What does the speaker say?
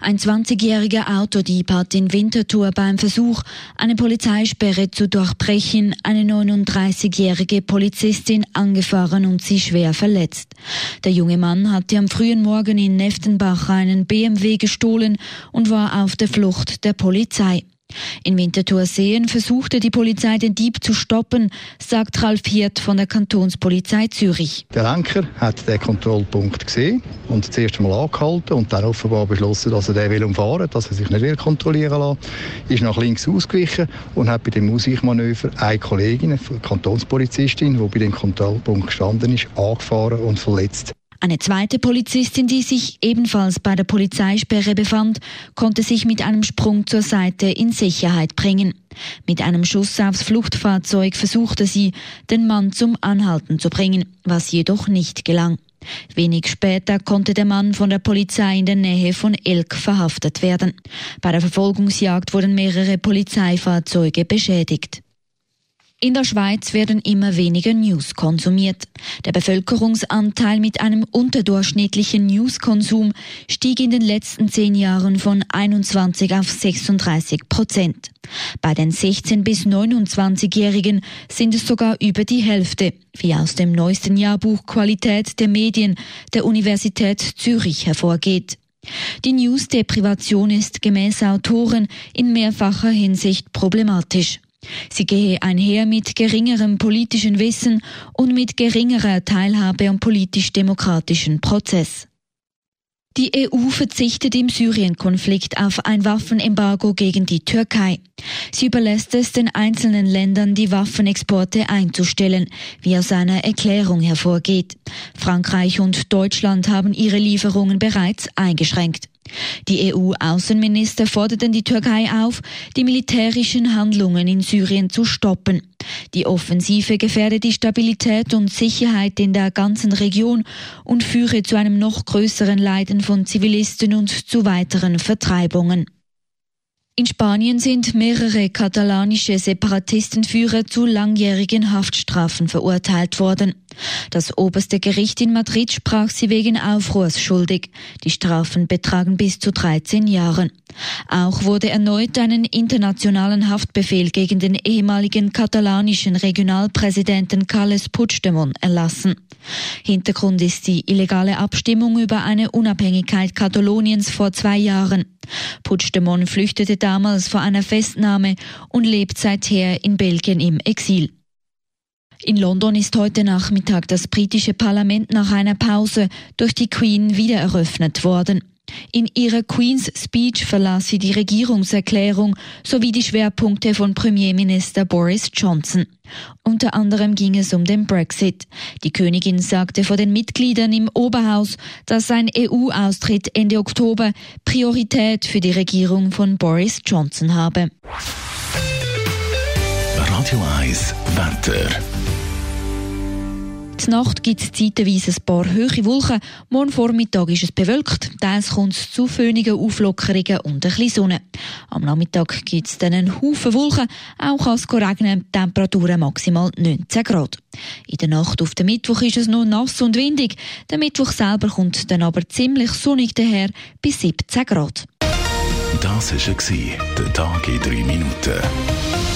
Ein 20-jähriger Autodieb hat in Winterthur beim Versuch, eine Polizeisperre zu durchbrechen, eine 39-jährige Polizistin angefahren und sie schwer verletzt. Der junge Mann hatte am frühen Morgen in Neftenbach einen BMW gestohlen und war auf der Flucht der Polizei. In Winterthur-Seen versuchte die Polizei den Dieb zu stoppen, sagt Ralf Hirt von der Kantonspolizei Zürich. Der Lenker hat den Kontrollpunkt gesehen und zuerst einmal angehalten und dann offenbar beschlossen, dass er den will umfahren, dass er sich nicht will kontrollieren lassen, ist nach links ausgewichen und hat bei dem Ausweichmanöver eine Kollegin, eine Kantonspolizistin, die bei dem Kontrollpunkt gestanden ist, angefahren und verletzt. Eine zweite Polizistin, die sich ebenfalls bei der Polizeisperre befand, konnte sich mit einem Sprung zur Seite in Sicherheit bringen. Mit einem Schuss aufs Fluchtfahrzeug versuchte sie, den Mann zum Anhalten zu bringen, was jedoch nicht gelang. Wenig später konnte der Mann von der Polizei in der Nähe von Elk verhaftet werden. Bei der Verfolgungsjagd wurden mehrere Polizeifahrzeuge beschädigt. In der Schweiz werden immer weniger News konsumiert. Der Bevölkerungsanteil mit einem unterdurchschnittlichen Newskonsum stieg in den letzten zehn Jahren von 21 auf 36 Prozent. Bei den 16- bis 29-Jährigen sind es sogar über die Hälfte, wie aus dem neuesten Jahrbuch Qualität der Medien der Universität Zürich hervorgeht. Die News-Deprivation ist gemäß Autoren in mehrfacher Hinsicht problematisch. Sie gehe einher mit geringerem politischen Wissen und mit geringerer Teilhabe am politisch-demokratischen Prozess. Die EU verzichtet im Syrien-Konflikt auf ein Waffenembargo gegen die Türkei. Sie überlässt es den einzelnen Ländern, die Waffenexporte einzustellen, wie aus einer Erklärung hervorgeht. Frankreich und Deutschland haben ihre Lieferungen bereits eingeschränkt. Die EU-Außenminister forderten die Türkei auf, die militärischen Handlungen in Syrien zu stoppen. Die Offensive gefährde die Stabilität und Sicherheit in der ganzen Region und führe zu einem noch größeren Leiden von Zivilisten und zu weiteren Vertreibungen. In Spanien sind mehrere katalanische Separatistenführer zu langjährigen Haftstrafen verurteilt worden. Das oberste Gericht in Madrid sprach sie wegen Aufruhrs schuldig. Die Strafen betragen bis zu 13 Jahren. Auch wurde erneut einen internationalen Haftbefehl gegen den ehemaligen katalanischen Regionalpräsidenten Carles Puigdemont erlassen. Hintergrund ist die illegale Abstimmung über eine Unabhängigkeit Kataloniens vor zwei Jahren. Puigdemont flüchtete damals vor einer Festnahme und lebt seither in Belgien im Exil. In London ist heute Nachmittag das britische Parlament nach einer Pause durch die Queen wieder eröffnet worden. In ihrer Queen's Speech verlas sie die Regierungserklärung sowie die Schwerpunkte von Premierminister Boris Johnson. Unter anderem ging es um den Brexit. Die Königin sagte vor den Mitgliedern im Oberhaus, dass sein EU-Austritt Ende Oktober Priorität für die Regierung von Boris Johnson habe. Radio 1 Wetter. Die Nacht gibt es zeitweise ein paar hohe Wolken. Morgen Vormittag ist es bewölkt. Teils kommt es zu föhnigen Auflockerungen und ein bisschen Sonne. Am Nachmittag gibt es dann einen Haufen Wolken. Auch kann es regnen. Temperaturen maximal 19 Grad. In der Nacht auf den Mittwoch ist es noch nass und windig. Der Mittwoch selber kommt dann aber ziemlich sonnig daher bis 17 Grad. Das war der Tag in 3 Minuten.